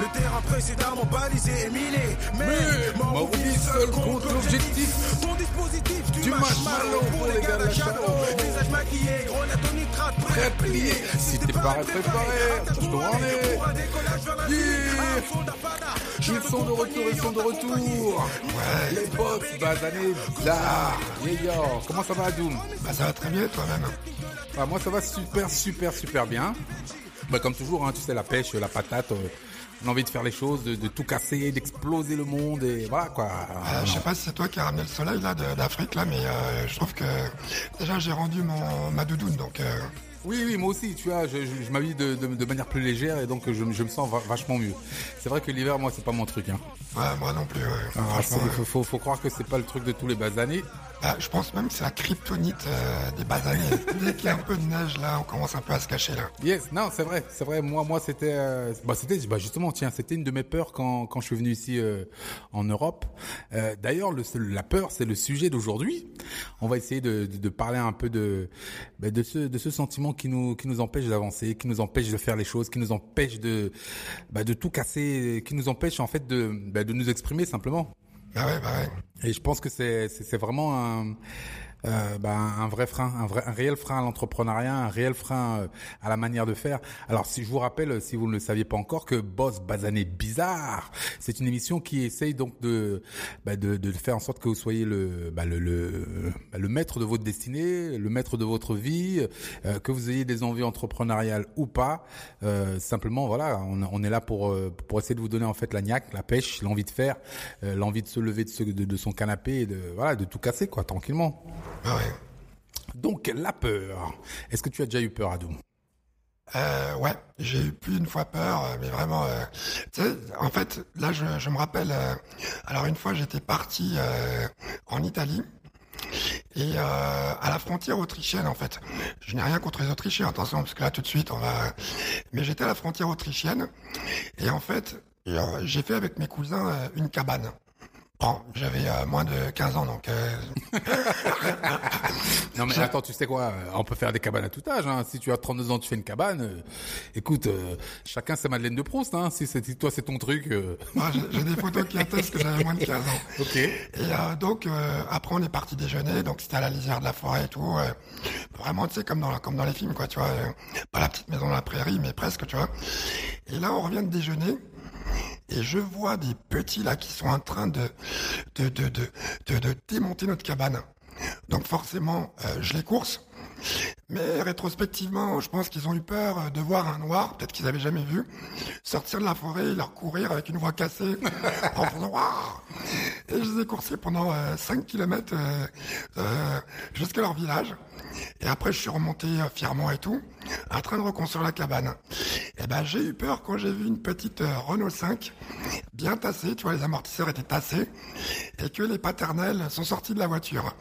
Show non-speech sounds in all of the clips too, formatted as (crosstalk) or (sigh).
Le terrain précédemment balisé et miné. Mais, Maurice seul contre l'objectif. Ton dispositif du, Du marshmallow marshmallow pour les gars de Shadow. Visage maquillé, grenade au nitrate, prêt à plier. Si t'es pas préparé, je te rends les. Pour un décollage vers la Yeah. Un soldat fada. Ils sont de retour, ils sont de retour. Ouais, les boss, basanés, bizarres. Yeah, yo. Comment ça va, Doom? Bah ça va très bien toi-même. Ah, Moi, ça va super, super, super bien. Bah, comme toujours, hein, tu sais, la pêche, la patate. euh, on a envie de faire les choses, de, de tout casser, d'exploser le monde et voilà quoi. Euh, je sais pas si c'est toi qui as ramené le soleil là d'Afrique là, mais euh, je trouve que déjà j'ai rendu mon ma doudoune donc euh, Oui, oui, moi aussi, tu vois, je, je, je m'habille de, de, de manière plus légère et donc je, me- je me sens va- vachement mieux. C'est vrai que l'hiver, moi, c'est pas mon truc. Hein. ouais, moi non plus. ouais. Ah, faut croire que c'est pas le truc de tous les basanés. Bah, je pense même que c'est la kryptonite euh, des basanés. (laughs) Dès qu'il y a un peu de neige là, on commence un peu à se cacher là. Yes, non, c'est vrai, c'est vrai. Moi, moi, c'était, euh, bah, c'était, bah, justement, tiens, c'était une de mes peurs quand, quand je suis venu ici euh, en Europe. Euh, D'ailleurs, le, la peur, c'est le sujet d'aujourd'hui. On va essayer de, de, de parler un peu de, bah, de ce, de ce sentiment qui nous, qui nous empêche d'avancer, qui nous empêche de faire les choses, qui nous empêche de, bah, de tout casser, qui nous empêche en fait de, bah, de nous exprimer simplement. Ouais, bah. Et je pense que c'est vraiment un euh, bah, un vrai frein, un vrai un réel frein à l'entrepreneuriat, un réel frein euh, à la manière de faire. Alors si je vous rappelle, si vous ne le saviez pas encore, que Boss Basané Bizarre, c'est une émission qui essaye donc de bah, de, de faire en sorte que vous soyez le bah, le le, bah, le maître de votre destinée, le maître de votre vie, euh, que vous ayez des envies entrepreneuriales ou pas. Euh, simplement, voilà, on, on est là pour pour essayer de vous donner en fait la niaque, la pêche, l'envie de faire, l'envie de se lever de, de, de son canapé et de voilà de tout casser quoi tranquillement. Ouais. Donc la peur. Est-ce que tu as déjà eu peur, Adou Euh, ouais, j'ai eu plus d'une fois peur, euh, mais vraiment, euh, tu sais, en fait, là, je, je me rappelle, euh, alors une fois, j'étais parti euh, en Italie, et à la frontière autrichienne, en fait. Je n'ai rien contre les Autrichiens, attention, parce que là, tout de suite, on va... Mais j'étais à la frontière autrichienne, et en fait, j'ai fait avec mes cousins une cabane. Bon, j'avais euh, moins de 15 ans, donc... euh, (laughs) Non mais attends, tu sais quoi euh, On peut faire des cabanes à tout âge. Hein. Si tu as 32 ans, tu fais une cabane. euh, écoute, euh, chacun sa Madeleine de Proust. Hein. Si, c'est- si toi c'est ton truc. euh, moi, j'ai j'ai des photos qui attestent que j'avais moins de 15 ans. Ok. Et euh, donc euh, après on est parti déjeuner, donc c'était à la lisière de la forêt et tout. vraiment tu sais comme dans comme dans les films quoi, tu vois. pas la petite maison dans la prairie, mais presque, tu vois. Et là on revient de déjeuner. Et je vois des petits là qui sont en train de de de de, de, démonter notre cabane. Donc forcément, euh, je les course. Mais rétrospectivement, je pense qu'ils ont eu peur euh, de voir un noir, peut-être qu'ils avaient jamais vu, sortir de la forêt et leur courir avec une voix cassée (laughs) en faisant Et je les ai coursés pendant euh, 5 km jusqu'à leur village. Et après, je suis remonté euh, fièrement et tout, en train de reconstruire la cabane. Et ben, j'ai eu peur quand j'ai vu une petite euh, Renault 5 bien tassée, tu vois, les amortisseurs étaient tassés, et que les paternels sont sortis de la voiture.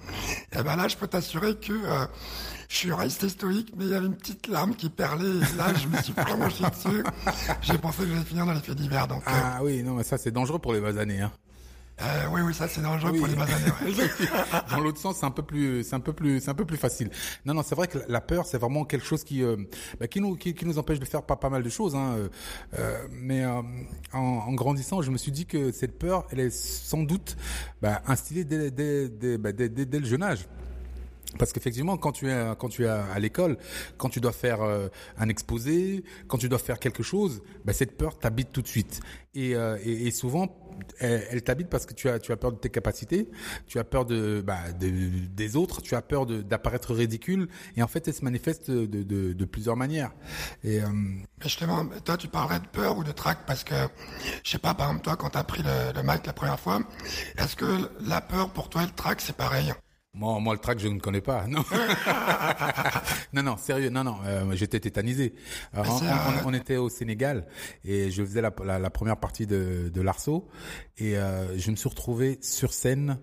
Et ben là, je peux t'assurer que euh, je suis resté stoïque, mais il y avait une petite larme qui perlait, et là, je me suis (laughs) vraiment chié dessus. J'ai pensé que j'allais finir dans les faits divers, donc... euh, Ah oui, non mais ça c'est dangereux pour les basanés. Hein. Euh, oui, oui, ça c'est dangereux Oui. pour les basanés. ouais. (laughs) Dans l'autre sens, c'est un peu plus, c'est un peu plus, c'est un peu plus facile. Non, non, c'est vrai que la peur, c'est vraiment quelque chose qui, euh, bah, qui nous, qui, qui nous empêche de faire pas, pas mal de choses. Hein. euh, euh, mais euh, en, en grandissant, je me suis dit que cette peur, elle est sans doute bah, instillée dès, dès, dès, bah, dès, dès, dès le jeune âge. Parce qu'effectivement, quand tu es quand tu es à l'école, quand tu dois faire euh, un exposé, quand tu dois faire quelque chose, bah, cette peur t'habite tout de suite. Et, euh, et, et souvent, elle, t'habite parce que tu as tu as peur de tes capacités, tu as peur de, bah, de- des autres, tu as peur d'apparaître ridicule. Et en fait, elle se manifeste de, de, de plusieurs manières. Et euh, justement, toi, tu parlerais de peur ou de trac parce que, je sais pas, par exemple, toi, quand t'as pris le, le mic la première fois, est-ce que la peur pour toi et le trac, c'est pareil? Moi, moi, le track, je ne connais pas. (laughs) Non, non, non, sérieux, non, non. euh, J'étais tétanisé. Alors, on, c'est, on- euh, on était au Sénégal et je faisais la, la, la première partie de, de l'arceau et euh, je me suis retrouvé sur scène.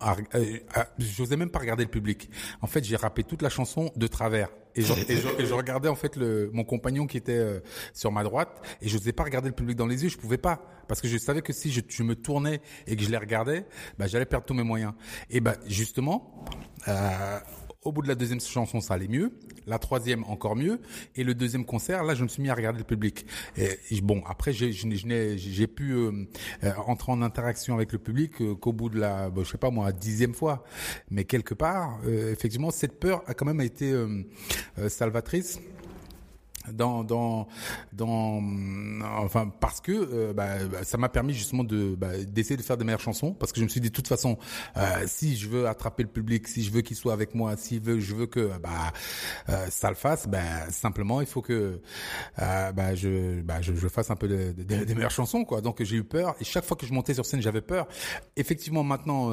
à- euh, à- J'osais même pas regarder le public. En fait, j'ai rappé toute la chanson de travers. Et je, et je, et je regardais en fait le, mon compagnon qui était euh, sur ma droite et je n'osais pas regarder le public dans les yeux, je pouvais pas parce que je savais que si je, je me tournais et que je les regardais, bah, j'allais perdre tous mes moyens. Et bah justement, euh, Au bout de la deuxième chanson, ça allait mieux. La troisième, encore mieux. Et le deuxième concert, là, je me suis mis à regarder le public. Et bon, après, j'ai j'ai pu euh, euh, entrer en interaction avec le public euh, qu'au bout de la, bon, je sais pas moi, dixième fois. Mais quelque part, effectivement, cette peur a quand même été salvatrice dans dans dans enfin parce que euh, bah, bah, ça m'a permis justement de bah, d'essayer de faire des meilleures chansons parce que je me suis dit de toute façon euh, si je veux attraper le public si je veux qu'il soit avec moi si veut je veux que bah euh, ça le fasse ben simplement il faut que bah je bah je, je fasse un peu des meilleures chansons quoi. Donc j'ai eu peur. Et chaque fois que je montais sur scène j'avais peur. Effectivement maintenant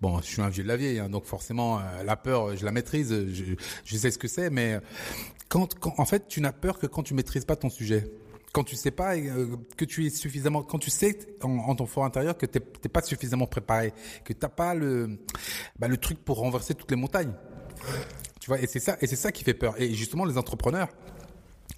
bon je suis un vieux de la vieille hein, donc forcément la peur je la maîtrise je, je sais ce que c'est mais quand, quand en fait tu n'as peur que quand tu maîtrises pas ton sujet. Quand tu sais pas euh, que tu es suffisamment, quand tu sais en, ton fort intérieur que t'es pas suffisamment préparé, que t'as pas le, bah, le truc pour renverser toutes les montagnes. Tu vois, et c'est ça, et c'est ça qui fait peur. Et justement, les entrepreneurs,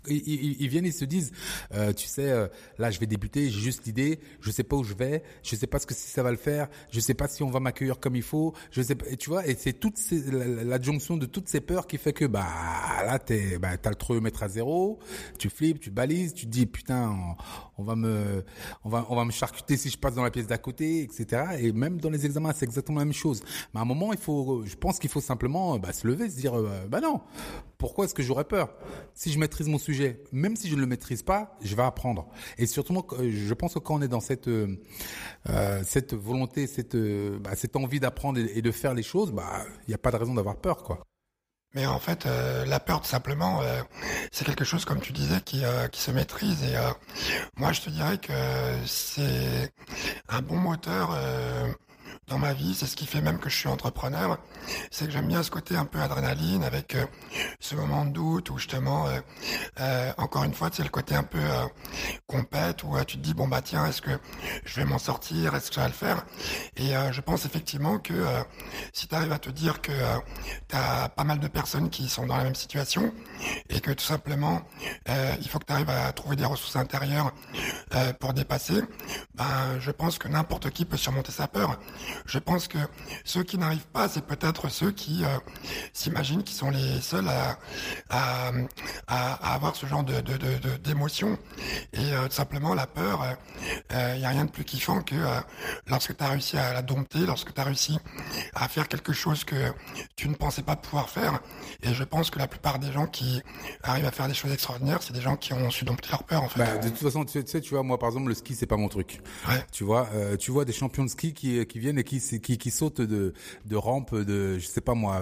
ils, ils, viennent, ils se disent, euh, tu sais, euh, là je vais débuter, j'ai juste l'idée, je sais pas où je vais, je sais pas ce que si ça va le faire, je sais pas si on va m'accueillir comme il faut, je sais pas, et tu vois, et c'est toute l'adjonction de toutes ces peurs qui fait que bah là t'es, bah t'as le tromètre à zéro, tu flippes, tu balises, tu te dis putain, on, va me, on va, on va me charcuter si je passe dans la pièce d'à côté, etc. Et même dans les examens, c'est exactement la même chose. Mais à un moment, il faut, je pense qu'il faut simplement bah, se lever, se dire, euh, bah non, pourquoi est-ce que j'aurais peur? Si je maîtrise mon sujet, même si je ne le maîtrise pas, je vais apprendre. Et surtout, je pense que quand on est dans cette euh, euh, volonté, cette euh, bah, cette envie d'apprendre et, de faire les choses, bah il n'y a pas de raison d'avoir peur, quoi. Mais en fait, la peur, tout simplement, c'est quelque chose, comme tu disais, qui, qui se maîtrise. Et moi, je te dirais que c'est un bon moteur dans ma vie. C'est ce qui fait même que je suis entrepreneur. C'est que j'aime bien ce côté un peu adrénaline avec euh, ce moment de doute où justement, euh, euh, encore une fois, c'est le côté un peu compète où tu te dis bon bah tiens, est-ce que je vais m'en sortir, est-ce que ça va le faire? Et je pense effectivement que si tu arrives à te dire que tu as pas mal de personnes qui sont dans la même situation et que tout simplement il faut que tu arrives à trouver des ressources intérieures pour dépasser, ben je pense que n'importe qui peut surmonter sa peur. Je pense que ceux qui n'arrivent pas, c'est peut-être ceux qui euh, s'imaginent qu'ils sont les seuls à, à, à, avoir ce genre de d'émotion. De, de, et euh, simplement, la peur, il euh, n'y a rien de plus kiffant que lorsque tu as réussi à la dompter, lorsque tu as réussi à faire quelque chose que tu ne pensais pas pouvoir faire. Et je pense que la plupart des gens qui arrivent à faire des choses extraordinaires, c'est des gens qui ont su dompter leur peur. En fait. Bah, de toute façon, tu sais, tu vois, moi par exemple, le ski, c'est pas mon truc. Ouais. Tu vois, tu vois des champions de ski qui, qui viennent qui, qui, qui saute de, de rampe de, je sais pas moi,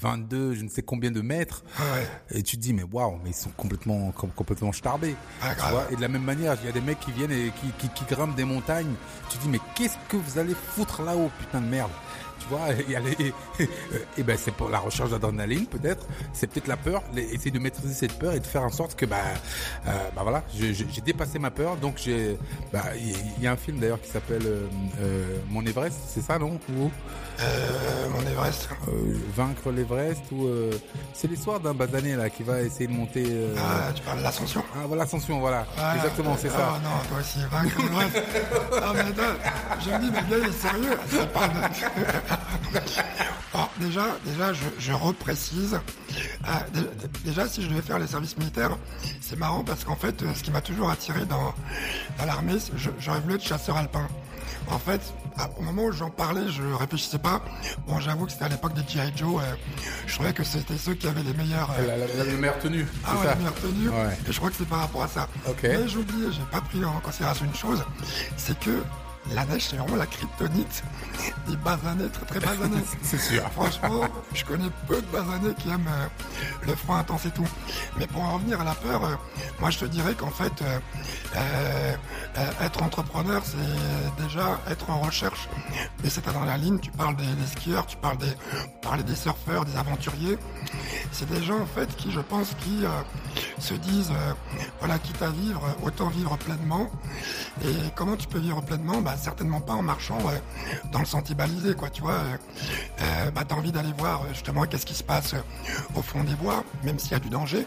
22, je ne sais combien de mètres. Ah et tu te dis, mais waouh, mais ils sont complètement, complètement starbés. Ah, tu vois et de la même manière, il y a des mecs qui viennent et qui, qui, qui grimpent des montagnes. Tu te dis, mais qu'est-ce que vous allez foutre là-haut, putain de merde? Tu vois, (laughs) et, et ben c'est pour la recherche d'adrénaline peut-être, c'est peut-être la peur, essayer de maîtriser cette peur et de faire en sorte que bah, euh, bah voilà, j'ai dépassé ma peur, donc j'ai, bah il y, a un film d'ailleurs qui s'appelle euh, euh, Mon Everest, c'est ça non? Ou? Mon Everest. vaincre l'Everest ou c'est l'histoire d'un basané là qui va essayer de monter. Ah, tu parles de l'ascension. Ah voilà l'ascension, voilà, exactement, c'est ça. Ah non, toi aussi, vaincre l'Everest. (laughs) ah mais attends, je me dis mais bien il est sérieux, ça parle. (laughs) Alors, déjà, déjà, je, je reprécise. Ah, déjà, si je devais faire les services militaires, c'est marrant parce qu'en fait, ce qui m'a toujours attiré dans, dans l'armée, j'aurais voulu être chasseur alpin. En fait, au moment où j'en parlais, je réfléchissais pas. Bon, j'avoue que c'était à l'époque des G.I. Joe. Euh, je trouvais que c'était ceux qui avaient les meilleurs. Euh, la, la, meilleure tenue. Ah ouais, la meilleure tenue. Et je crois que c'est par rapport à ça. Mais j'ai oublié, j'ai pas pris en considération une chose, c'est que la neige, c'est vraiment la kryptonite (laughs) des basanés, très très basanés. (laughs) c'est sûr. Franchement, je connais peu de basanés qui aiment euh, le froid intense et tout. Mais pour en revenir à la peur, euh, moi je te dirais qu'en fait, euh, être entrepreneur, c'est déjà être en recherche de cette adrénaline. Tu parles des, skieurs, tu parles des, des surfeurs, des aventuriers. c'est des gens en fait qui, je pense, qui se disent, voilà, quitte à vivre, autant vivre pleinement. Et comment tu peux vivre pleinement? Bah certainement pas en marchant dans le sentier balisé, quoi. Tu vois, bah t'as envie d'aller voir justement qu'est-ce qui se passe au fond des bois, même s'il y a du danger,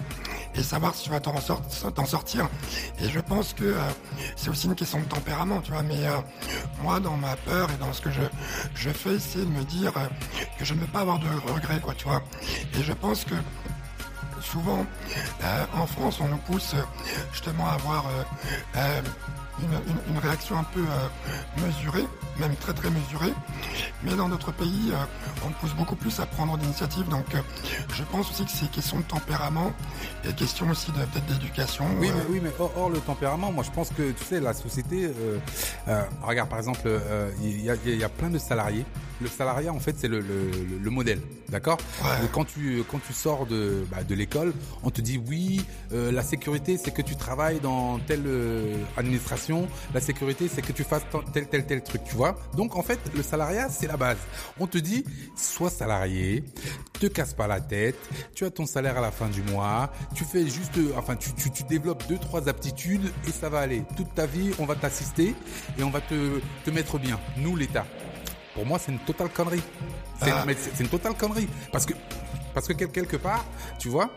et savoir si tu vas t'en sortir. Et je pense que c'est aussi une question de tempérament, tu vois. Mais moi, dans ma peur et dans ce que je, fais, c'est de me dire que je ne veux pas avoir de regrets, quoi, tu vois. Et je pense que souvent, euh, en France, on nous pousse justement à avoir euh, euh, une, réaction un peu mesurée, même très très mesurée. Mais dans notre pays, on pousse beaucoup plus à prendre d'initiatives. Donc je pense aussi que c'est question de tempérament et question aussi de peut-être d'éducation. Oui, mais, oui, mais hors, le tempérament, moi je pense que tu sais, la société, regarde par exemple, il y, y, a plein de salariés le salariat, en fait, c'est le, le, modèle, d'accord? Quand tu quand tu sors de bah, de l'école, on te dit oui, euh, la sécurité, c'est que tu travailles dans telle euh, La sécurité, c'est que tu fasses tel tel tel truc, tu vois Donc en fait, le salariat, c'est la base. On te dit, sois salarié, te casse pas la tête, tu as ton salaire à la fin du mois, tu fais juste, enfin, tu tu, tu développes deux trois aptitudes et ça va aller. Toute ta vie, on va t'assister et on va te te mettre bien. Nous, l'État. Pour moi, c'est une totale connerie. Ah. C'est une totale connerie. Parce que, parce que quelque part, tu vois,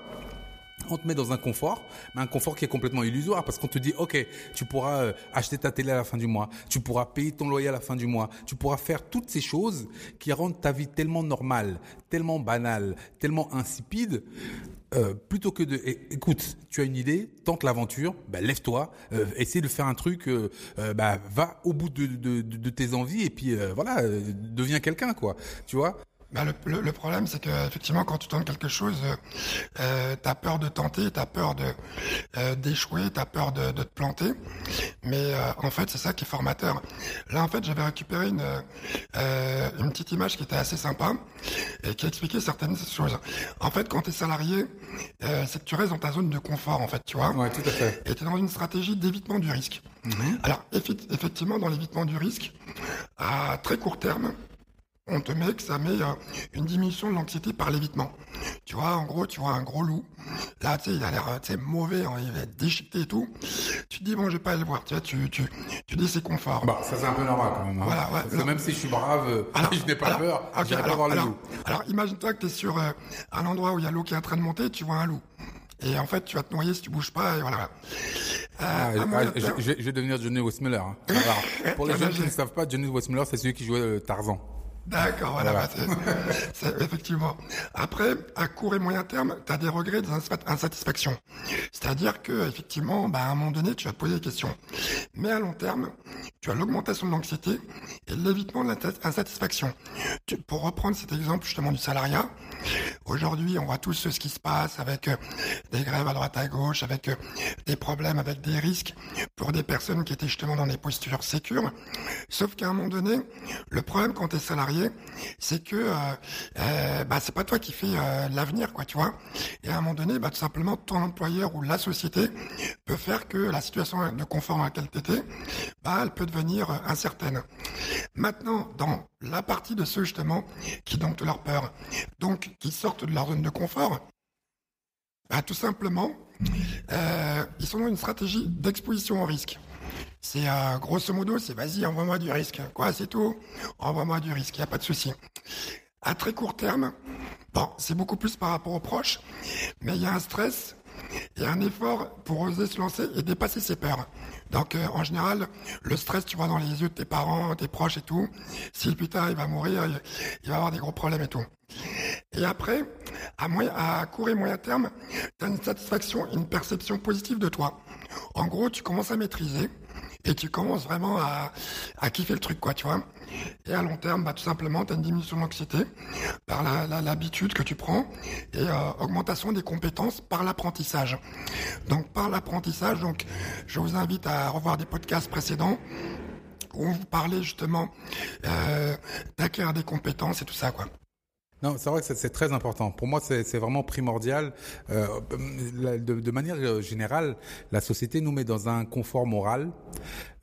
on te met dans un confort, mais un confort qui est complètement illusoire parce qu'on te dit OK, tu pourras euh, acheter ta télé à la fin du mois, tu pourras payer ton loyer à la fin du mois, tu pourras faire toutes ces choses qui rendent ta vie tellement normale, tellement banale, tellement insipide euh, plutôt que de écoute, tu as une idée, tente l'aventure, bah, lève-toi, euh, essaie de faire un truc, euh, bah, va au bout de, tes envies et puis voilà, deviens quelqu'un quoi, tu vois. Bah le, le, problème, c'est que effectivement, quand tu tentes quelque chose, euh, t'as peur de tenter, t'as peur de euh, d'échouer, t'as peur de, de, te planter. Mais euh, en fait, c'est ça qui est formateur. Là, en fait, j'avais récupéré une euh, une petite image qui était assez sympa et qui expliquait certaines choses. En fait, quand t'es salarié, euh, c'est que tu restes dans ta zone de confort, en fait, tu vois. Ouais, tout à fait. Et t'es dans une stratégie d'évitement du risque. Mhm. Alors, effectivement, dans l'évitement du risque, à très court terme, on te met que ça met euh, une diminution de l'anxiété par l'évitement. Tu vois, en gros, tu vois un gros loup. Là, tu sais, il a l'air, tu sais, mauvais, hein, il va être déchiqueté et tout. Tu te dis, bon, je vais pas aller le voir. Tu vois, tu, tu, tu dis, c'est confort. Bah, ça, c'est un peu normal, quand même. Hein. Voilà, ouais. Parce que même si je suis brave, euh, alors, (laughs) je n'ai pas peur, okay, j'irai pas voir le loup. Alors, imagine-toi que tu es sur euh, un endroit où il y a l'eau qui est en train de monter, tu vois un loup. Et en fait, tu vas te noyer si tu bouges pas, et voilà. Ah, ah, je, vais devenir Johnny Westmuller. Hein. (laughs) pour les gens qui ne savent pas, Johnny Westmuller, c'est celui qui jouait Tarzan. D'accord, voilà. (laughs) effectivement. Après, à court et moyen terme, tu as des regrets, des insatisfactions. C'est-à-dire que effectivement, bah, à un moment donné, tu vas te poser des questions. Mais à long terme, tu as l'augmentation de l'anxiété et l'évitement de l'insatisfaction. Pour reprendre cet exemple justement du salariat, aujourd'hui, on voit tous ce qui se passe avec euh, des grèves à droite à gauche, avec euh, des problèmes, avec des risques pour des personnes qui étaient justement dans des postures sécures. Sauf qu'à un moment donné, le problème quand tu es salarié, c'est que euh, euh, bah, c'est pas toi qui fais euh, l'avenir, quoi, tu vois. Et à un moment donné, bah, tout simplement, ton employeur ou la société peut faire que la situation de confort dans laquelle tu étais, bah, elle peut devenir incertaine. Maintenant, dans la partie de ceux justement qui domptent leur peur, donc qui sortent de leur zone de confort, bah, tout simplement, ils sont dans une stratégie d'exposition au risque. C'est euh, grosso modo, c'est vas-y, envoie-moi du risque. Quoi, c'est tout? Envoie-moi du risque, il y a pas de souci. À très court terme, bon, c'est beaucoup plus par rapport aux proches, mais il y a un stress et un effort pour oser se lancer et dépasser ses peurs. Donc euh, en général, le stress, tu vois dans les yeux de tes parents, tes proches et tout, si plus tard il va mourir, il, va avoir des gros problèmes et tout. Et après, à, moyen, à court et moyen terme, tu as une satisfaction, une perception positive de toi. En gros, tu commences à maîtriser et tu commences vraiment à, à kiffer le truc, quoi, tu vois. Et à long terme, bah, tout simplement, tu as une diminution de l'anxiété par l'habitude que tu prends et euh, augmentation des compétences par l'apprentissage. Donc par l'apprentissage, donc je vous invite à revoir des podcasts précédents où on vous parlait justement euh, d'acquérir des compétences et tout ça, quoi. Non, c'est vrai que c'est très important. Pour moi, c'est vraiment primordial. Euh, de, de, manière générale, la société nous met dans un confort moral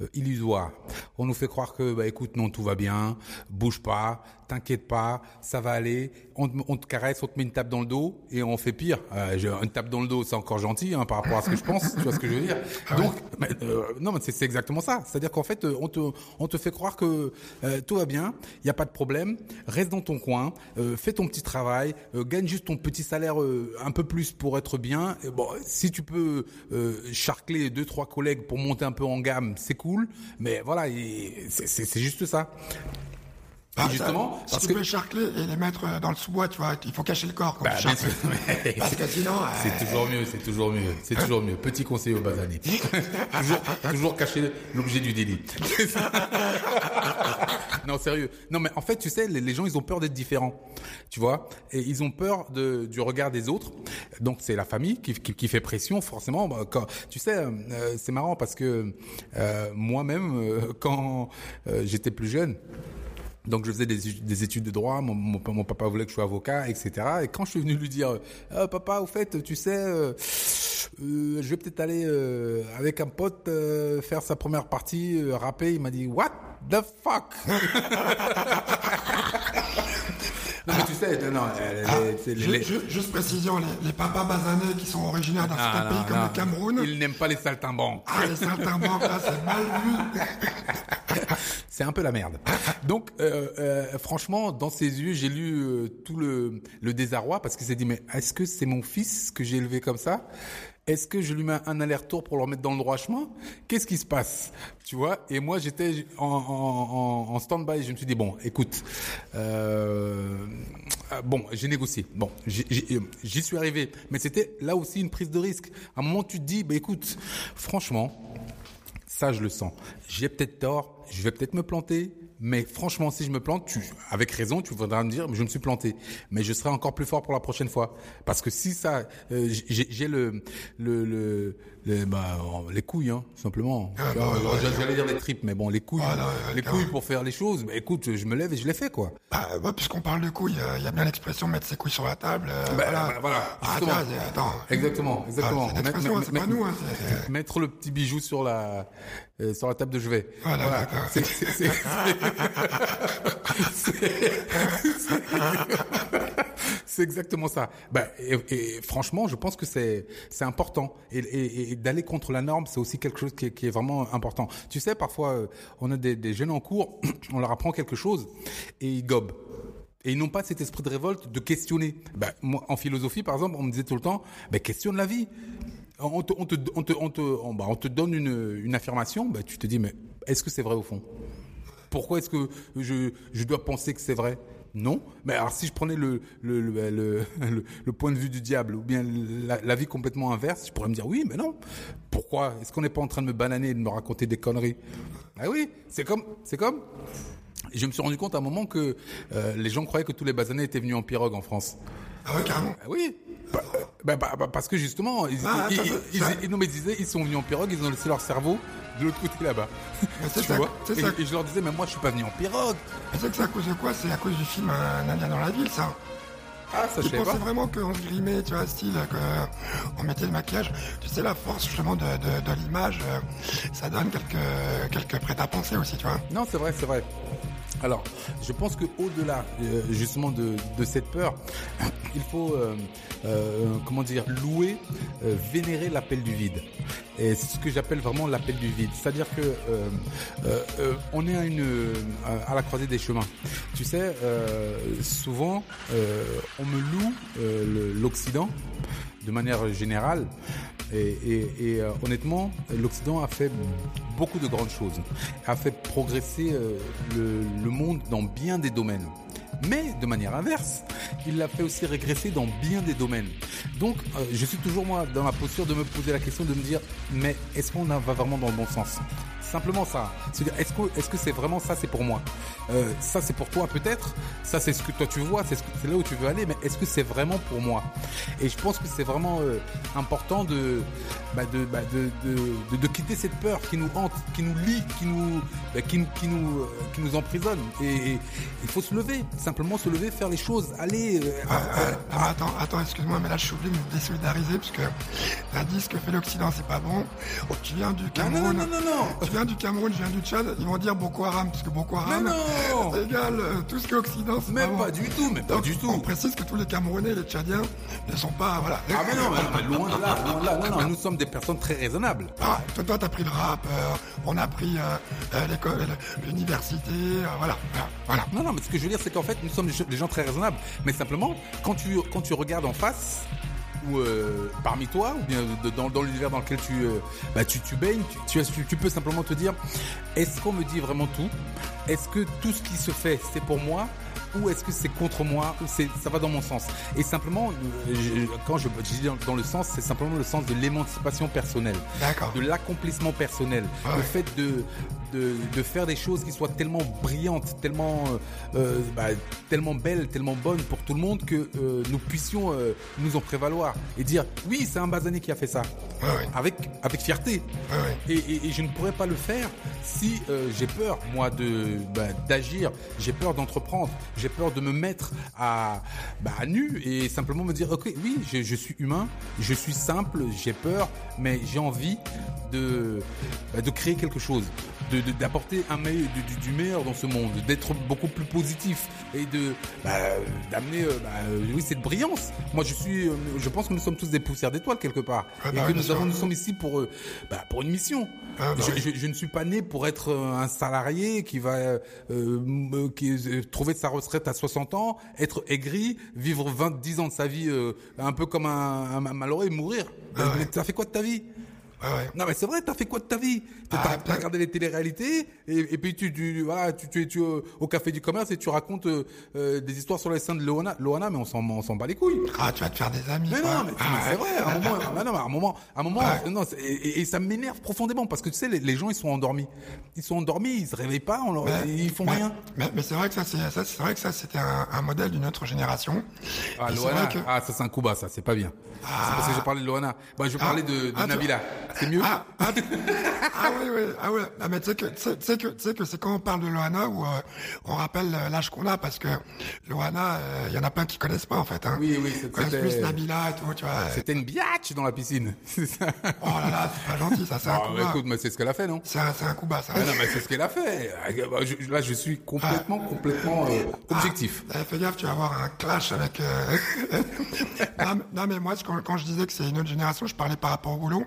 euh, illusoire. On nous fait croire que, bah, écoute, non, tout va bien, bouge pas, t'inquiète pas, ça va aller. On, te- on te caresse, on te met une tape dans le dos et on fait pire. Euh, une tape dans le dos, c'est encore gentil hein, par rapport à ce que je pense. tu vois ce que je veux dire Donc, mais, euh, non, mais c'est exactement ça. C'est-à-dire qu'en fait, euh, on te, on te fait croire que euh, tout va bien, il y a pas de problème. Reste dans ton coin, euh, fais ton petit travail, euh, gagne juste ton petit salaire euh, un peu plus pour être bien. Et bon, si tu peux euh, charcler deux trois collègues pour monter un peu en gamme, c'est cool. Mais voilà, c'est juste ça. Ah, Et justement, si parce tu que peux charcler et les mettre euh, dans le sous-bois, tu vois, il faut cacher le corps quand Bah, tu (laughs) sûr. Parce que sinon, euh, c'est toujours mieux, c'est toujours mieux, c'est toujours mieux. Petit conseil au basané. (laughs) toujours, toujours cacher l'objet du délit. (laughs) non, sérieux. Non, mais en fait, tu sais, les, les gens, ils ont peur d'être différents. Tu vois? Et ils ont peur de, du regard des autres. Donc, c'est la famille qui, qui, qui fait pression, forcément. Bah, quand, tu sais, euh, c'est marrant parce que euh, moi-même, euh, quand euh, j'étais plus jeune, donc je faisais des, des études de droit, mon, papa voulait que je sois avocat, etc. Et quand je suis venu lui dire, Ah, papa, au fait, tu sais, euh, euh, je vais peut-être aller euh, avec un pote euh, faire sa première partie, euh, rapper, il m'a dit, what the fuck? (laughs) Non, les- les- les- juste précision, les, papas basanés qui sont originaires d'un Ah, certain pays comme non. le Cameroun, Il n'aime pas les saltimbanques. ah, les saltimbanques, là, c'est mal vu. (laughs) C'est un peu la merde. Donc, euh, euh, franchement, dans ses yeux, j'ai lu euh, tout le, le désarroi parce qu'il s'est dit, mais est-ce que c'est mon fils que j'ai élevé comme ça? Est-ce que je lui mets un aller-retour pour le remettre dans le droit chemin? Qu'est-ce qui se passe? Tu vois? Et moi, j'étais en, stand-by. Je me suis dit, bon, écoute, euh, euh, bon, j'ai négocié. Bon, j'y suis arrivé. Mais c'était là aussi une prise de risque. À un moment, tu te dis, bah écoute, franchement, ça, je le sens. J'ai peut-être tort, je vais peut-être me planter, mais franchement, si je me plante, tu, avec raison, tu voudras me dire, je me suis planté. Mais je serai encore plus fort pour la prochaine fois. Parce que si ça, euh, j'ai le, le, le- bah, les couilles, hein, simplement. Ah, bah, ouais, J'allais dire les tripes, mais bon, les couilles, Ah, non, les couilles pour faire les choses. Mais écoute, je me lève et je les fais, quoi. Bah, ouais, puisqu'on parle de couilles, il y a bien l'expression mettre ses couilles sur la table. euh, Bah, voilà. bah, Ah, tiens, attends. Exactement, exactement. Ah, c'est pas nous, hein, Mettre le petit bijou sur la euh, sur la table de chevet. Voilà. C'est- (laughs) (laughs) c'est- exactement ça. Bah, et, franchement, je pense que c'est c'est important et, d'aller contre la norme, c'est aussi quelque chose qui est, vraiment important. Tu sais, parfois, euh, on a des, jeunes en cours, (clears throat) on leur apprend quelque chose et ils gobent. Et ils n'ont pas cet esprit de révolte de questionner. Bah, en philosophie, par exemple, on me disait tout le temps, bah, questionne la vie. On te, on te, on te, on te, on- on te donne une, affirmation, tu te dis, mais est-ce que c'est vrai au fond? Pourquoi est-ce que je, je dois penser que c'est vrai? Non. Mais alors, si je prenais le, le, le, (laughs) le, le- point de vue du diable ou bien la, la vie complètement inverse, je pourrais me dire, oui, mais non. Pourquoi? Est-ce qu'on n'est pas en train de me bananer et de me raconter des conneries? Ah oui, c'est comme, c'est comme. Et je me suis rendu compte à un moment que euh, les gens croyaient que tous les basanés étaient venus en pirogue en France. Ah ouais, carrément. Ah oui. Bah, bah, bah, bah, parce que justement, ils, Ah, ils, attends, ils- ça- ils- non, mais ils disaient, ils sont venus en pirogue, ils ont laissé leur cerveau de l'autre côté là-bas. (laughs) C'est tu ça, vois c'est et, ça. et je leur disais, mais moi je suis pas venu en pirogue. Sais que c'est à cause de quoi? C'est à cause du film Un Indien dans la ville, ça. Ah, ça je pensais pas. vraiment qu'on se grimait, tu vois, style, qu'on mettait le maquillage. Tu sais, la force justement de, de, de l'image, euh, ça donne quelques, quelques prêts-à-penser aussi, tu vois. Non, c'est vrai, c'est vrai. Alors, je pense que au-delà euh, justement de, cette peur, il faut euh, euh, comment dire louer, euh, vénérer l'appel du vide. Et c'est ce que j'appelle vraiment l'appel du vide. C'est-à-dire que on est à à la croisée des chemins. Tu sais, souvent on me loue l'Occident de manière générale. Et, euh, honnêtement, l'Occident a fait beaucoup de grandes choses, a fait progresser euh, le, le monde dans bien des domaines. Mais de manière inverse, il l'a fait aussi régresser dans bien des domaines. Donc, euh, je suis toujours moi dans la posture de me poser la question de me dire, mais est-ce qu'on va vraiment dans le bon sens? Simplement ça. C'est-à-dire, est-ce que est-ce que c'est vraiment ça, c'est pour moi? Euh, Ça, c'est pour toi peut-être. Ça, c'est ce que toi tu vois, c'est ce c'est là où tu veux aller. Mais est-ce que c'est vraiment pour moi? Et je pense que c'est vraiment euh, important de bah, de, bah, de, de, de, quitter cette peur qui nous hante, qui nous lie, qui nous, bah, qui, qui, nous, euh, qui nous emprisonne. Et il faut se lever, simplement se lever, faire les choses, aller. Euh, ah, ah, attends, attends, excuse-moi, mais là je suis obligé de me désolidariser parce que t'as dit ce que fait l'Occident, c'est pas bon. Oh, tu viens du Cameroun. Non, non, non, non, Tu viens du Cameroun, je viens du Tchad, ils vont dire Boko Haram, parce que Boko Haram (laughs) égale tout ce qui est Occident. Même pas, du tout, mais pas du tout. On précise que tous les Camerounais et les Tchadiens ne sont pas, voilà. Ah mais non, mais loin de là, loin de là. Non, non, nous sommes des personnes très raisonnables. Ah, toi, toi, t'as pris le rap, euh, on a pris euh, euh, l'école, l'université, voilà, voilà. Non, non, mais ce que je veux dire, c'est qu'en fait, nous sommes des gens très raisonnables. Mais simplement, quand tu, quand tu regardes en face, ou parmi toi, ou bien dans, l'univers dans lequel tu, bah, tu, baignes, tu, tu, peux simplement te dire, est-ce qu'on me dit vraiment tout? Est-ce que tout ce qui se fait, c'est pour moi? Ou est-ce que c'est contre moi ou c'est ça va dans mon sens. Et simplement, quand je, dis dans, le sens, c'est simplement le sens de l'émancipation personnelle, de l'accomplissement personnel, le fait de, de, de faire des choses qui soient tellement brillantes, tellement euh, euh bah, tellement belles, tellement bonnes pour tout le monde que euh, nous puissions euh, nous en prévaloir. Et dire oui, c'est un Bazané qui a fait ça avec avec fierté. Et, et, et, je ne pourrais pas le faire si j'ai peur moi de bah, d'agir, j'ai peur d'entreprendre, j'ai peur de me mettre à, bah, à nu et simplement me dire, ok, oui, je, je suis humain, je suis simple, j'ai peur, mais j'ai envie de, bah, de créer quelque chose d'apporter un meilleur, du, du, meilleur dans ce monde, d'être beaucoup plus positif et de bah, d'amener euh, bah, oui cette brillance. Moi je suis, euh, je pense que nous sommes tous des poussières d'étoiles quelque part ah et bah que nous, avons, nous sommes ici pour euh, bah, pour une mission. Ah bah je, je, je, ne suis pas né pour être un salarié qui va euh, qui trouver sa retraite à 60 ans, être aigri, vivre 20 10 ans de sa vie un peu comme un, un malheureux et mourir. Ah mais ça fait quoi de ta vie? Non mais c'est vrai, t'as fait quoi de ta vie? T'as ah, regardé les téléréalités et, et puis tu, tu voilà, tu, tu es tu, au café du commerce et tu racontes euh, euh, des histoires sur les seins de Loana, Loana mais on s'en on s'en bat les couilles. Ah, tu vas te faire des amis. Mais non, mais, ah, c'est vrai. À un moment, ah, non, à un moment, à un moment, non, et, et, ça m'énerve profondément parce que tu sais, les, les, gens ils sont endormis, ils sont endormis, ils se réveillent pas, on leur, ils font rien. Mais, mais c'est vrai que ça, c'est c'est vrai que ça, c'était un, un, modèle d'une autre génération. Ah, Loana, ah ça c'est un coup bas, ça, c'est pas bien. C'est parce que j'ai parlé de Loana. Bah, je parlais de, de Nabila. C'est mieux? Ah, ah, (laughs) ah, oui, oui, ah ouais. Ah, mais tu sais que, tu sais que, tu sais que c'est quand on parle de Loana où euh, on rappelle euh, l'âge qu'on a parce que Loana, il euh, y en a plein qui connaissent pas en fait. Hein. Oui, oui, c'était plus Nabila et tout, tu vois. C'était une biatch dans la piscine. (laughs) oh là là, c'est pas gentil, ça, c'est un ah, coup bas. Écoute, mais c'est ce qu'elle a fait, non? C'est un, c'est un coup bas, ça. non, mais c'est ce qu'elle a fait. Bah, là, je suis complètement, complètement objectif. Ah, fais gaffe, tu vas avoir un clash avec. (laughs) non, non, mais moi, quand, quand je disais que c'est une autre génération, je parlais par rapport au boulot.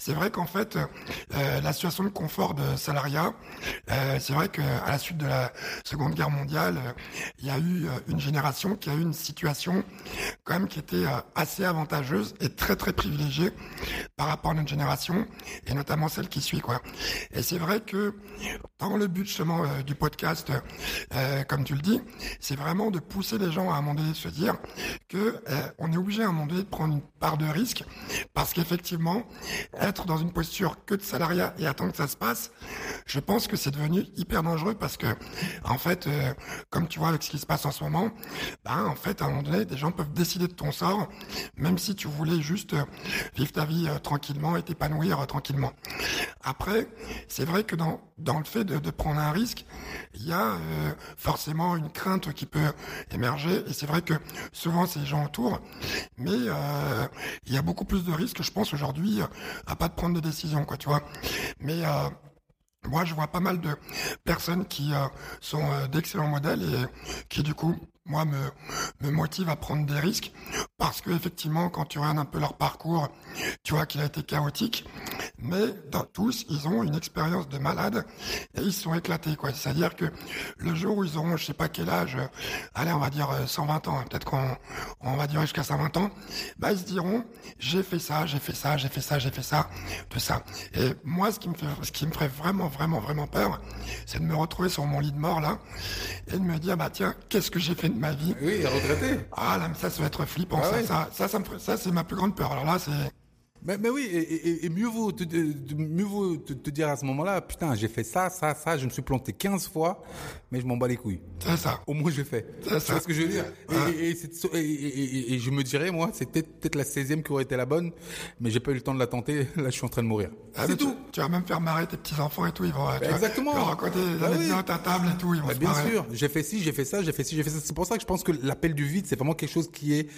C'est vrai qu'en fait, euh, la situation de confort de salariat, euh, c'est vrai qu'à la suite de la Seconde Guerre mondiale, euh, il y a eu une génération qui a eu une situation quand même qui était assez avantageuse et très très privilégiée par rapport à notre génération et notamment celle qui suit quoi. Et c'est vrai que dans le but justement du podcast, comme tu le dis, c'est vraiment de pousser les gens à un moment donné se dire que on est obligé à un moment donné de prendre une part de risque parce qu'effectivement dans une position que de salariat et attendre que ça se passe, je pense que c'est devenu hyper dangereux parce que, en fait, euh, comme tu vois avec ce qui se passe en ce moment, ben, en fait, à un moment donné, des gens peuvent décider de ton sort, même si tu voulais juste euh, vivre ta vie euh, tranquillement et t'épanouir tranquillement. Après, c'est vrai que dans, dans le fait de, prendre un risque, il y a forcément une crainte qui peut émerger. Et c'est vrai que souvent c'est les gens autour, mais il y a beaucoup plus de risques, je pense, aujourd'hui, à pas de prendre de décision, quoi, tu vois. Mais euh, moi, je vois pas mal de personnes qui euh, sont euh, d'excellents modèles et qui, du coup, moi, me, me motive à prendre des risques. Parce que effectivement, quand tu regardes un peu leur parcours, tu vois qu'il a été chaotique, mais dans tous, ils ont une expérience de malade et ils sont éclatés, quoi. C'est-à-dire que le jour où ils auront, je sais pas quel âge, allez, on va dire 120 ans, hein, peut-être qu'on on va dire jusqu'à 120 ans, bah ils se diront, j'ai fait ça, j'ai fait ça, j'ai fait ça, j'ai fait ça, tout ça. Et moi, ce qui me fait, ce qui me ferait vraiment, vraiment, vraiment peur, c'est de me retrouver sur mon lit de mort là et de me dire, bah tiens, qu'est-ce que j'ai fait de ma vie? Oui, regretter. Ah là, mais ça, ça va être flippant. Ah ça, ça, ça, ça, me ça, c'est ma plus grande peur. Alors là, c'est Mais, mais oui, et, et- et mieux vaut, te, mieux vaut te, te dire à ce moment-là, putain, j'ai fait ça, ça, ça, je me suis planté 15 fois, mais je m'en bats les couilles. C'est ça. Au moins, j'ai fait. C'est ça. ce que je veux dire? Et, et, et c'est- et- et- et- et je me dirais, moi, c'est peut-être la 16e qui aurait été la bonne, mais j'ai pas eu le temps de la tenter. (laughs) Là, je suis en train de mourir. Ah, c'est tu- tout. Tu, vas même faire marrer tes petits-enfants et tout. Ils vont, tu vas- exactement. Vas raconter Bah oui. anecdotes à table et tout. Ils vont Bah, se bien marrer. sûr, j'ai fait ci, j'ai fait ça, j'ai fait ci, j'ai fait ça. C'est pour ça que je pense que l'appel du vide, c'est vraiment quelque chose qui est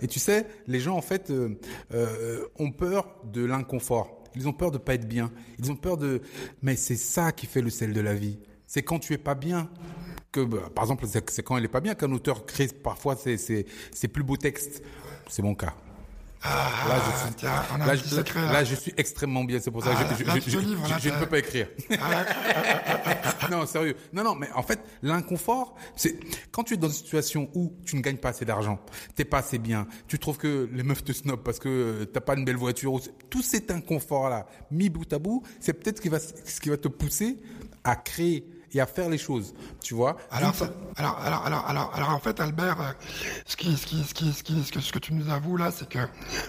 Et tu sais, les gens en fait euh, euh, ont peur de l'inconfort. Ils ont peur de pas être bien. Ils ont peur de. Mais c'est ça qui fait le sel de la vie. C'est quand tu es pas bien que, bah, par exemple, c'est quand elle est pas bien qu'un auteur crée parfois ses plus beaux textes. C'est mon cas. Ah, Là, je suis, tiens, on a là, un je, petit secret, là, là. je suis extrêmement bien. C'est pour ça Ah, que je, là, je, je- je- là, je ne peux pas écrire. non, sérieux. Non, non, mais en fait, l'inconfort, c'est quand tu es dans une situation où tu ne gagnes pas assez d'argent, t'es pas assez bien, tu trouves que les meufs te snobent parce que euh, t'as pas une belle voiture, ou- tout cet inconfort-là, mis bout à bout, c'est peut-être ce qui va, ce qui va te pousser à créer et à faire les choses, tu vois. Alors, alors, alors, alors, alors, alors, en fait, Albert, euh, ce qui, ce qui, ce qui, ce qui, ce que, ce que tu nous avoues là, c'est que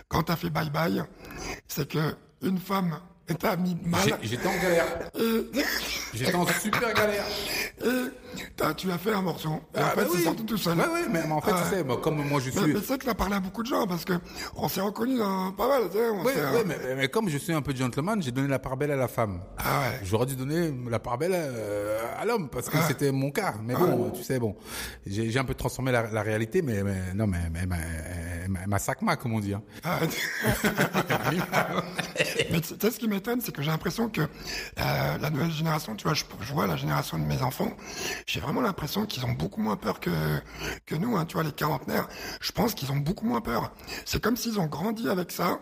quand t'as fait bye bye, c'est que une femme t'a mis mal J'étais en galère. J'étais en super galère. et t'as- tu as fait un morceau. Et en Ah, fait, bah c'est oui. sorti tout seul. Ouais, ouais, mais, mais en fait, Ah, tu sais, moi, comme moi je Mais, suis. mais c'est que t'as parlé à beaucoup de gens parce que on s'est reconnus dans pas mal. Tu sais, on Oui, oui, euh, mais, mais comme je suis un peu gentleman, j'ai donné la part belle à la femme. Ah ouais. J'aurais dû donner la part belle à, à l'homme parce que Ah. c'était mon cas. Mais bon, tu sais, bon, j'ai un peu transformé la, la réalité, mais, mais non, mais, mais, mais, mais- ma sacma, comme on dit. hein. Ah, (laughs) Mais tu sais, ce qui m'étonne, c'est que j'ai l'impression que euh, la nouvelle génération, tu vois, je, je vois la génération de mes enfants, j'ai vraiment l'impression qu'ils ont beaucoup moins peur que que nous, hein, tu vois, les quarantenaires. Je pense qu'ils ont beaucoup moins peur. C'est comme s'ils ont grandi avec ça.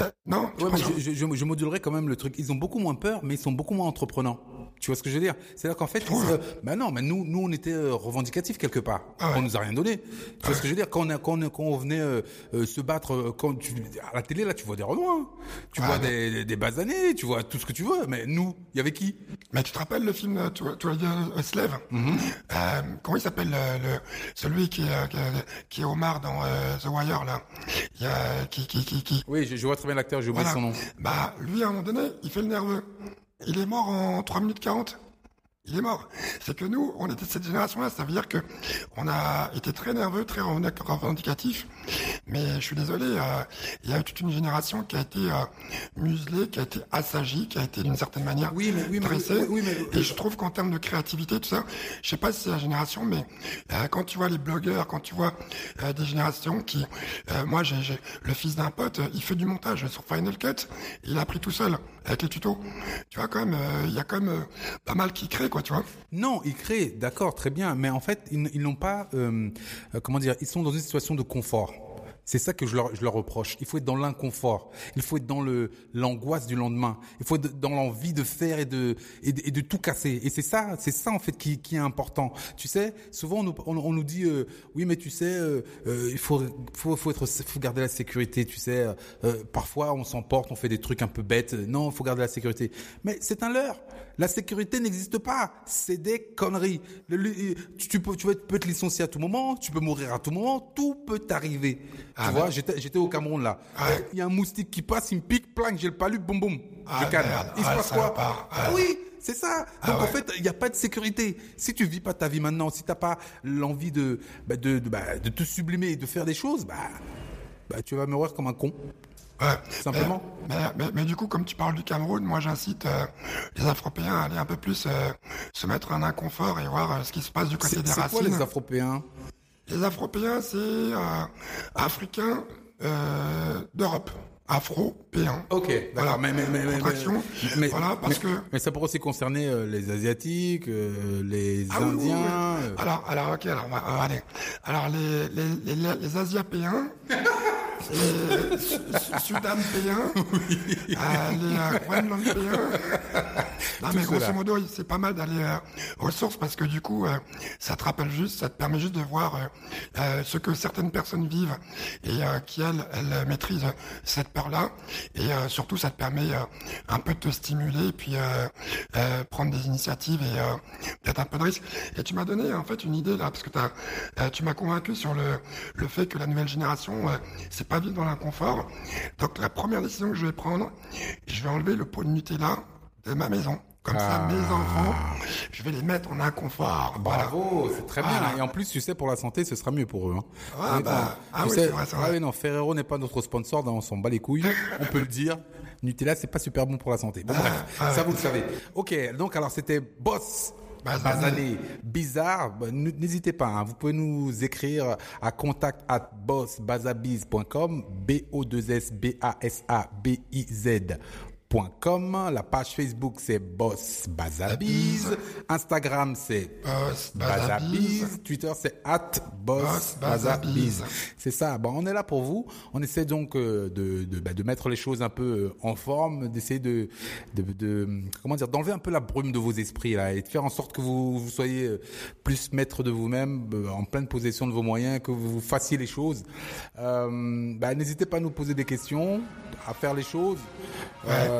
Euh, non, Ouais, je, je modulerai quand même le truc. Ils ont beaucoup moins peur, mais ils sont beaucoup moins entreprenants. Tu vois ce que je veux dire? C'est-à-dire qu'en fait, euh, bah non, mais nous, nous, on était euh, revendicatifs quelque part. Ah ouais. On nous a rien donné. Tu vois ce que je veux dire? Quand on, a, quand on, quand on venait euh, euh, se battre, quand tu, à la télé là, tu vois des Renois, hein. tu Ah vois ouais. des, des, basanés, tu vois tout ce que tu veux. Mais nous, il y avait qui? Mais tu te rappelles le film euh, Tu tu euh, Comment il s'appelle le, celui qui est, qui est- qui est Omar dans The Wire là? Il y a, qui, qui, qui, qui, Oui, je, je vois très bien l'acteur. J'ai oublié Voilà. son nom. Bah, lui, à un moment donné, il fait le nerveux. Il est mort en 3 minutes 40. Il est mort. C'est que nous, on était de cette génération-là. Ça veut dire que on a été très nerveux, très revendicatif. Mais je suis désolé, euh, il y a toute une génération qui a été euh, muselée, qui a été assagie, qui a été d'une certaine manière Oui, mais- oui, mais- dressée. oui, oui, mais- Et je trouve qu'en termes de créativité, tout ça, je sais pas si c'est la génération, mais euh, quand tu vois les blogueurs, quand tu vois des générations qui, moi, j'ai le fils d'un pote, il fait du montage sur Final Cut, il a appris tout seul avec les tutos. Tu vois quand même, euh, il y a quand même euh, pas mal qui crée, quoi, tu vois. Non, ils créent, d'accord, très bien, mais en fait, ils, ils n'ont pas, euh, euh, comment dire, ils sont dans une situation de confort. C'est ça que je leur, je leur reproche. Il faut être dans l'inconfort. Il faut être dans le l'angoisse du lendemain. Il faut être dans l'envie de faire et de, et de tout casser. Et c'est ça, c'est ça en fait qui, qui est important. Tu sais, souvent on nous, on, nous dit euh, oui, mais tu sais, euh, euh, il faut, faut faut être, faut garder la sécurité. Tu sais, euh, parfois on s'emporte, on fait des trucs un peu bêtes. Non, faut garder la sécurité. Mais c'est un leurre. La sécurité n'existe pas. C'est des conneries. Le- tu, tu peux, tu peux, te licencier à tout moment. Tu peux mourir à tout moment. Tout peut t'arriver. Ah, tu vois, j'étais, au Cameroun là. Ouais. Il y a un moustique qui passe, il me pique, plang, j'ai le palu, boum boum. Ah, je calme. merde. Il se Ah, passe quoi. Ah Ah. Oui, c'est ça. Donc en fait, il n'y a pas de sécurité. Si tu vis pas ta vie maintenant, si t'as pas l'envie de, bah, de, de, bah, de te sublimer et de faire des choses, bah, bah, tu vas mourir comme un con. Ouais. Simplement. Mais, mais, mais- du coup, comme tu parles du Cameroun, moi j'incite euh, les Afropéens à aller un peu plus euh, se mettre en inconfort et voir euh, ce qui se passe du côté C'est des c'est racines. quoi les Afropéens? Les Afropéens, c'est euh, Africains d'Europe. Afro-péens. Ok, d'accord. Voilà. Mais, mais, mais, mais- Voilà, parce mais- que- Mais ça pourrait aussi concerner euh, les Asiatiques, euh, les Ah oui, oui, oui. Indiens. Alors, alors, ok, alors, aller. Alors, les, les, les, les Asiapéens, (laughs) les Su- Su- Sudanpéens, (laughs) euh, les euh, Groenlandpéens, Non, mais grosso modo, c'est pas mal d'aller euh, aux sources parce que du coup, euh, ça te rappelle juste, ça te permet juste de voir euh, euh, ce que certaines personnes vivent et euh, qui, elles, elles maîtrisent cette peur-là. Et euh, surtout, ça te permet euh, un peu de te stimuler et puis euh, euh, prendre des initiatives et euh, peut-être un peu de risque. Et tu m'as donné en fait une idée là, parce que euh, tu m'as convaincu sur le, le fait que la nouvelle génération, euh, c'est pas vivre dans l'inconfort. Donc la première décision que je vais prendre, je vais enlever le pot de Nutella de ma maison. Comme ça, Ah. mes enfants, je vais les mettre en inconfort. Voilà. Bravo, c'est très bien. Voilà. Et en plus, tu sais, pour la santé, ce sera mieux pour eux. Hein. Ah, bah, ah Tu oui, sais- vrai, c'est vrai. Ah non, Ferrero n'est pas notre sponsor, on s'en bat les couilles. (laughs) on peut le dire. Nutella, c'est pas super bon pour la santé. Bon, bref, ah ça ouais. vous le savez. Ok, donc alors c'était Boss. Basané. Bizarre, bah, n'hésitez pas, hein, vous pouvez nous écrire à contact at bossbazabiz.com, B-O-2-S-B-A-S-A-B-I-Z. .com. La page Facebook c'est Boss Bazabiz, Instagram c'est Boss Bazabiz. Twitter c'est at Boss Bazabiz. C'est ça. Bon, on est là pour vous. On essaie donc euh, de de, bah, de mettre les choses un peu euh, en forme, d'essayer de, de de comment dire, d'enlever un peu la brume de vos esprits là et de faire en sorte que vous vous soyez euh, plus maître de vous-même, en pleine possession de vos moyens, que vous fassiez les choses. Euh, bah, n'hésitez pas à nous poser des questions, à faire les choses. Euh,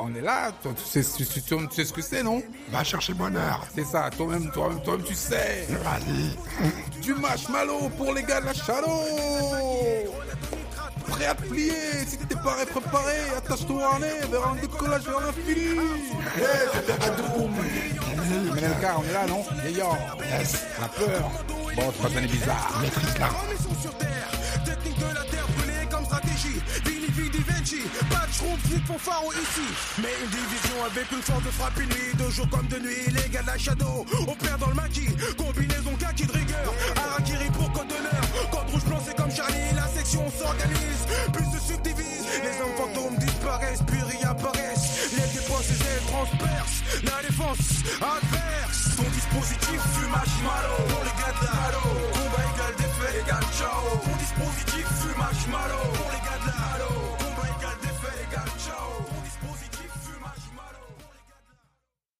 on est là. Toi, Tu sais, tu, tu- tu sais ce que c'est, non Va chercher bonheur. C'est ça. Toi-même, toi-même, toi-même, tu sais. Allez. Du marshmallow pour les gars de la Shadow Prêt à te plier Si t'es pas préparé, attache-toi en nez vers un décollage vers l'infini Yeah, c'était Adoum MNLK, on est là, non yeah. Yes. Peur Bon, c'est pas bien bizarre Maîtrise là. En mission sur Terre, technique de la Terre Vinci, pas de pharo ici. Mais une division avec une force de frappe nuit, de jour comme de nuit. Les gars de la Shadow, on perd dans le maquis. Combinaison kaki de rigueur, Harakiri pour code d'honneur. Code rouge blanc, c'est comme Charlie, la section s'organise. Plus se subdivise, les hommes fantômes disparaissent, puis réapparaissent. Les dépenses et elles transpercent la défense adverse. Ton dispositif fume marshmallow pour les gars de la Halo. Combat égal défait égal ciao. Ton dispositif fume marshmallow pour les gars de la Halo.